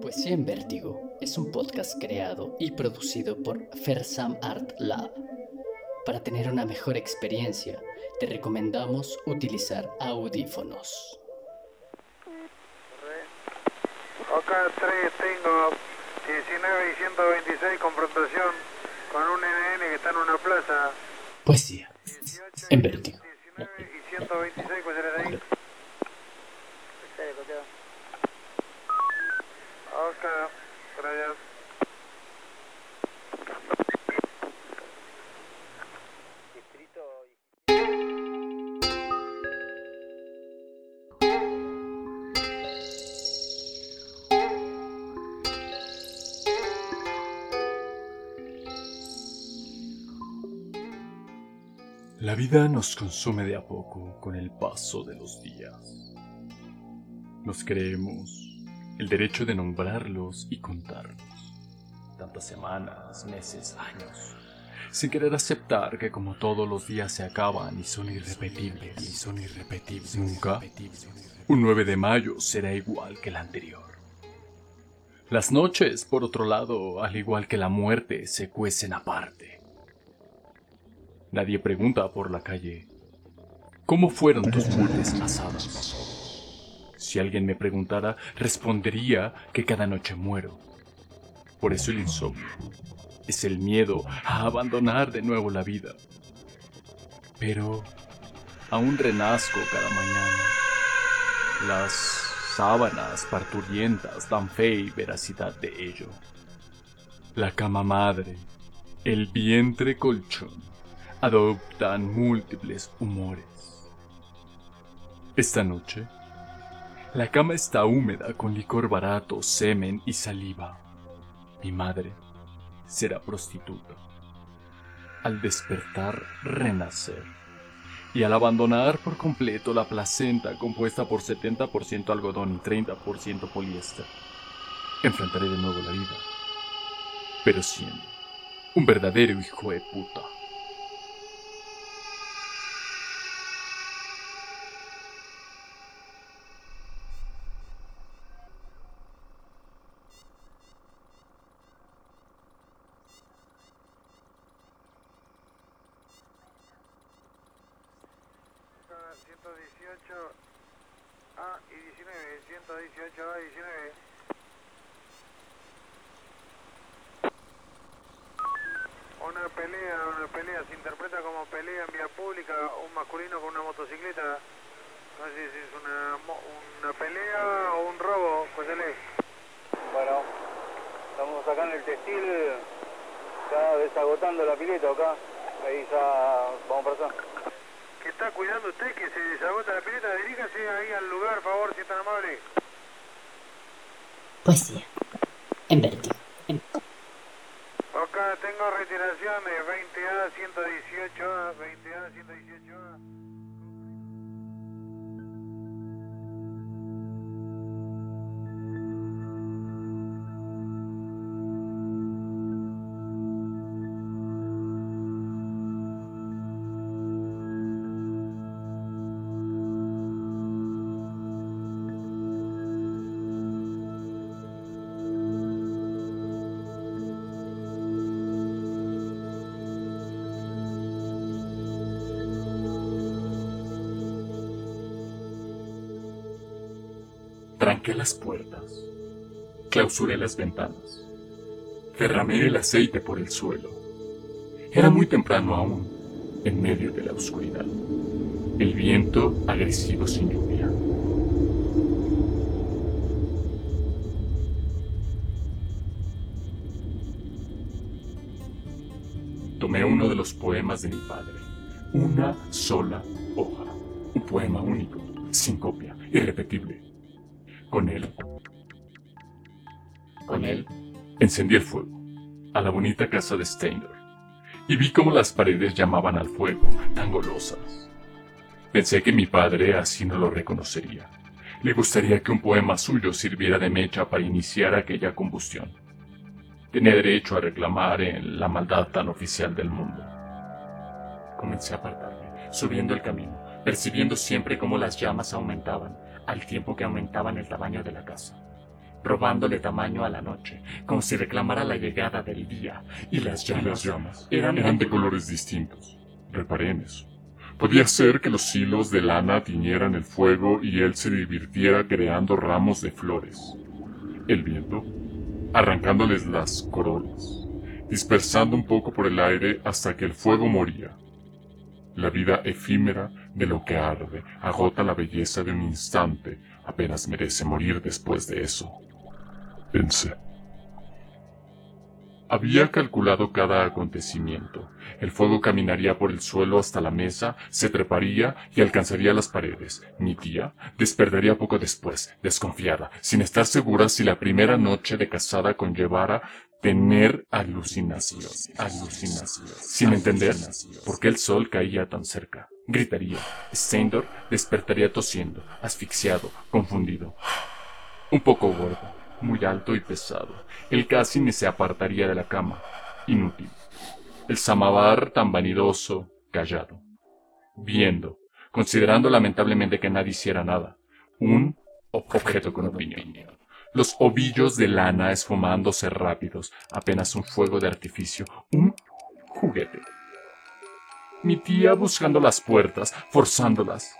Poesía en Vértigo es un podcast creado y producido por Fersam Art Lab. Para tener una mejor experiencia, te recomendamos utilizar audífonos. Acá 3 tengo 19 y 126 confrontación con un NN que está en una plaza. Poesía en Vértigo. La vida nos consume de a poco con el paso de los días. Nos creemos el derecho de nombrarlos y contarlos. Tantas semanas, meses, años, sin querer aceptar que como todos los días se acaban y son irrepetibles, y son irrepetibles, nunca un 9 de mayo será igual que el anterior. Las noches, por otro lado, al igual que la muerte, se cuecen aparte. Nadie pregunta por la calle, ¿cómo fueron tus muertes pasadas? Si alguien me preguntara, respondería que cada noche muero. Por eso el insomnio es el miedo a abandonar de nuevo la vida. Pero aún renazco cada mañana. Las sábanas parturientas dan fe y veracidad de ello. La cama madre, el vientre colchón, adoptan múltiples humores. Esta noche, la cama está húmeda con licor barato, semen y saliva. Mi madre será prostituta. Al despertar, renacer. Y al abandonar por completo la placenta compuesta por 70% algodón y 30% poliéster, enfrentaré de nuevo la vida. Pero siendo un verdadero hijo de puta. 118 A y 19, 118 A y 19. Una pelea, una pelea, se interpreta como pelea en vía pública, un masculino con una motocicleta. No sé si es una, una pelea o un robo, él es. Bueno, estamos acá en el textil, ya desagotando la pileta acá. Ahí ya vamos para. ¿Qué está cuidando usted que se desagota la pileta? Diríjase ahí al lugar, por favor, si es tan amable. Poesía en Vértigo. Acá tengo retiración de 20A, 118A, 20A, 118A. Tranqué las puertas, clausuré las ventanas, derramé el aceite por el suelo. Era muy temprano aún, en medio de la oscuridad. El viento agresivo sin lluvia. Tomé uno de los poemas de mi padre, una sola hoja, un poema único, sin copia, irrepetible. Con él, con él, encendí el fuego a la bonita casa de Steiner y vi cómo las paredes llamaban al fuego, tan golosas. Pensé que mi padre así no lo reconocería. Le gustaría que un poema suyo sirviera de mecha para iniciar aquella combustión. Tenía derecho a reclamar en la maldad tan oficial del mundo. Comencé a apartarme, subiendo el camino, percibiendo siempre cómo las llamas aumentaban, al tiempo que aumentaban el tamaño de la casa. robándole tamaño a la noche, como si reclamara la llegada del día. Y las Y llamas, las llamas eran, eran de colores distintos. Reparé en eso. Podía ser que los hilos de lana tiñeran el fuego y él se divirtiera creando ramos de flores. El viento, arrancándoles las corolas, dispersando un poco por el aire hasta que el fuego moría. La vida efímera de lo que arde agota la belleza de un instante, apenas merece morir después de eso. Pensé. Había calculado cada acontecimiento. El fuego caminaría por el suelo hasta la mesa, se treparía y alcanzaría las paredes. Mi tía despertaría poco después, desconfiada, sin estar segura si la primera noche de casada conllevara tener alucinaciones, alucinaciones, sin entender por qué el sol caía tan cerca. Gritaría. Steindor despertaría tosiendo, asfixiado, confundido. Un poco gordo, muy alto y pesado. Él casi ni se apartaría de la cama. Inútil. El samavar tan vanidoso, callado. Viendo, considerando lamentablemente que nadie hiciera nada. Un objeto con opinión. Los ovillos de lana esfumándose rápidos, apenas un fuego de artificio. Un juguete. Mi tía buscando las puertas, forzándolas,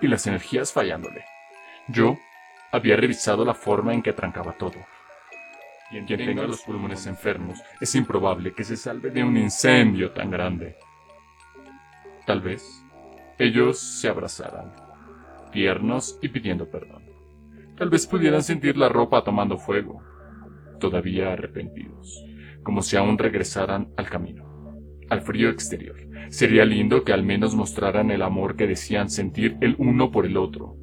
y las energías fallándole. Yo había revisado la forma en que trancaba todo. Quien tenga los pulmones enfermos, es improbable que se salve de un incendio tan grande. Tal vez ellos se abrazaran, tiernos y pidiendo perdón. Tal vez pudieran sentir la ropa tomando fuego, todavía arrepentidos, como si aún regresaran al camino, al frío exterior. Sería lindo que al menos mostraran el amor que decían sentir el uno por el otro,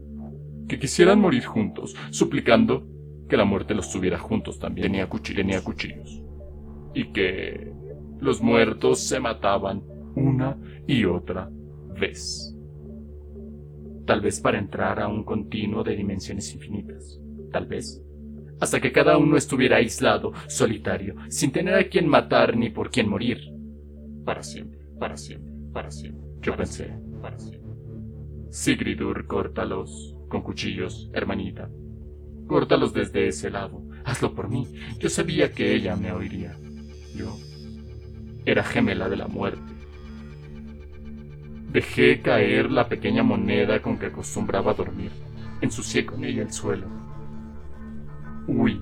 que quisieran morir juntos, suplicando que la muerte los tuviera juntos también. Tenía, cuchi- tenía cuchillos. Y que los muertos se mataban una y otra vez. Tal vez para entrar a un continuo de dimensiones infinitas. Tal vez. Hasta que cada uno estuviera aislado, solitario, sin tener a quien matar ni por quien morir. Para siempre, para siempre, para siempre. Yo pensé, para siempre. Sigridur, córtalos con cuchillos, hermanita. Córtalos desde ese lado. Hazlo por mí. Yo sabía que ella me oiría. Yo era gemela de la muerte. Dejé caer la pequeña moneda con que acostumbraba dormir. Ensucié con ella el suelo. Huí.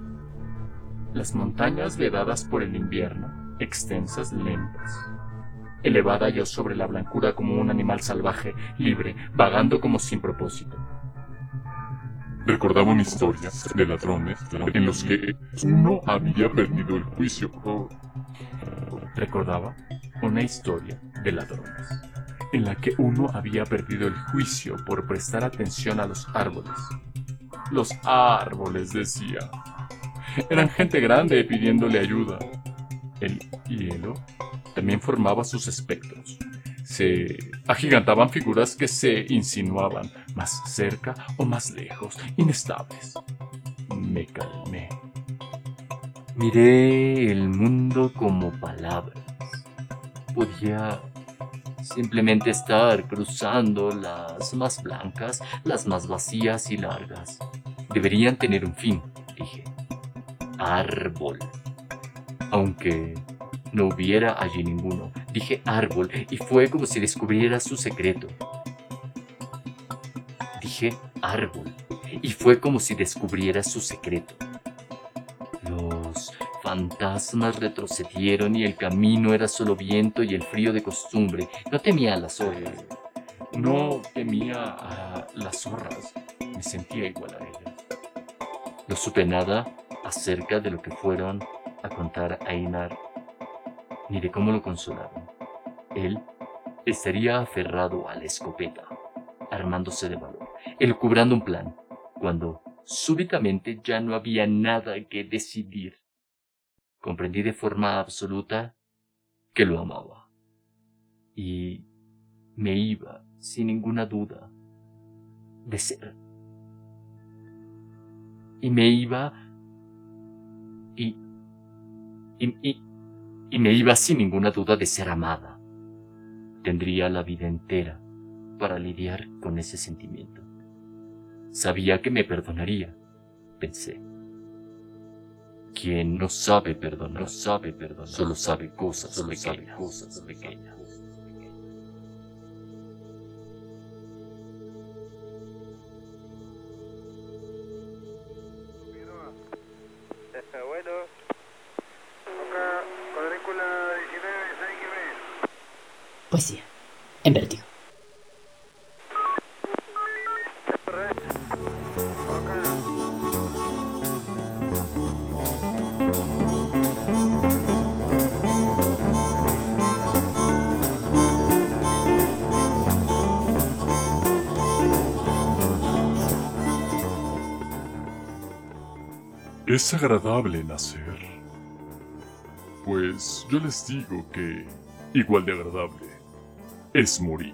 Las montañas vedadas por el invierno, extensas, lentas. Elevada yo sobre la blancura como un animal salvaje, libre, vagando como sin propósito. Recordaba una historia de ladrones en los que uno había perdido el juicio. Recordaba una historia de ladrones en la que uno había perdido el juicio por prestar atención a los árboles. Los árboles, decía. Eran gente grande pidiéndole ayuda. El hielo también formaba sus espectros. Se agigantaban figuras que se insinuaban más cerca o más lejos, inestables. Me calmé. Miré el mundo como palabras. Podía simplemente estar cruzando las más blancas, las más vacías y largas. Deberían tener un fin, dije. Árbol. Aunque no hubiera allí ninguno, dije árbol y fue como si descubriera su secreto. Dije árbol y fue como si descubriera su secreto. Los fantasmas retrocedieron y el camino era solo viento y el frío de costumbre. No temía a las horas. No temía a las zorras. Me sentía igual a ellas. No supe nada acerca de lo que fueron a contar a Einar, ni de cómo lo consolaron. Él estaría aferrado a la escopeta, armándose de valor, elucubrando un plan, cuando súbitamente ya no había nada que decidir. Comprendí de forma absoluta que lo amaba. Y me iba, sin ninguna duda, de ser. Y me iba y, y, y, y me iba sin ninguna duda de ser amada. Tendría la vida entera para lidiar con ese sentimiento. Sabía que me perdonaría, pensé. quien no sabe perdonar, no sabe perdonar, solo sabe cosas, solo sabe cosas pequeñas. bueno. Cuadrícula 19, 6 que ves. Poesía. En vértigo. Es agradable nacer. Pues yo les digo que igual de agradable es morir.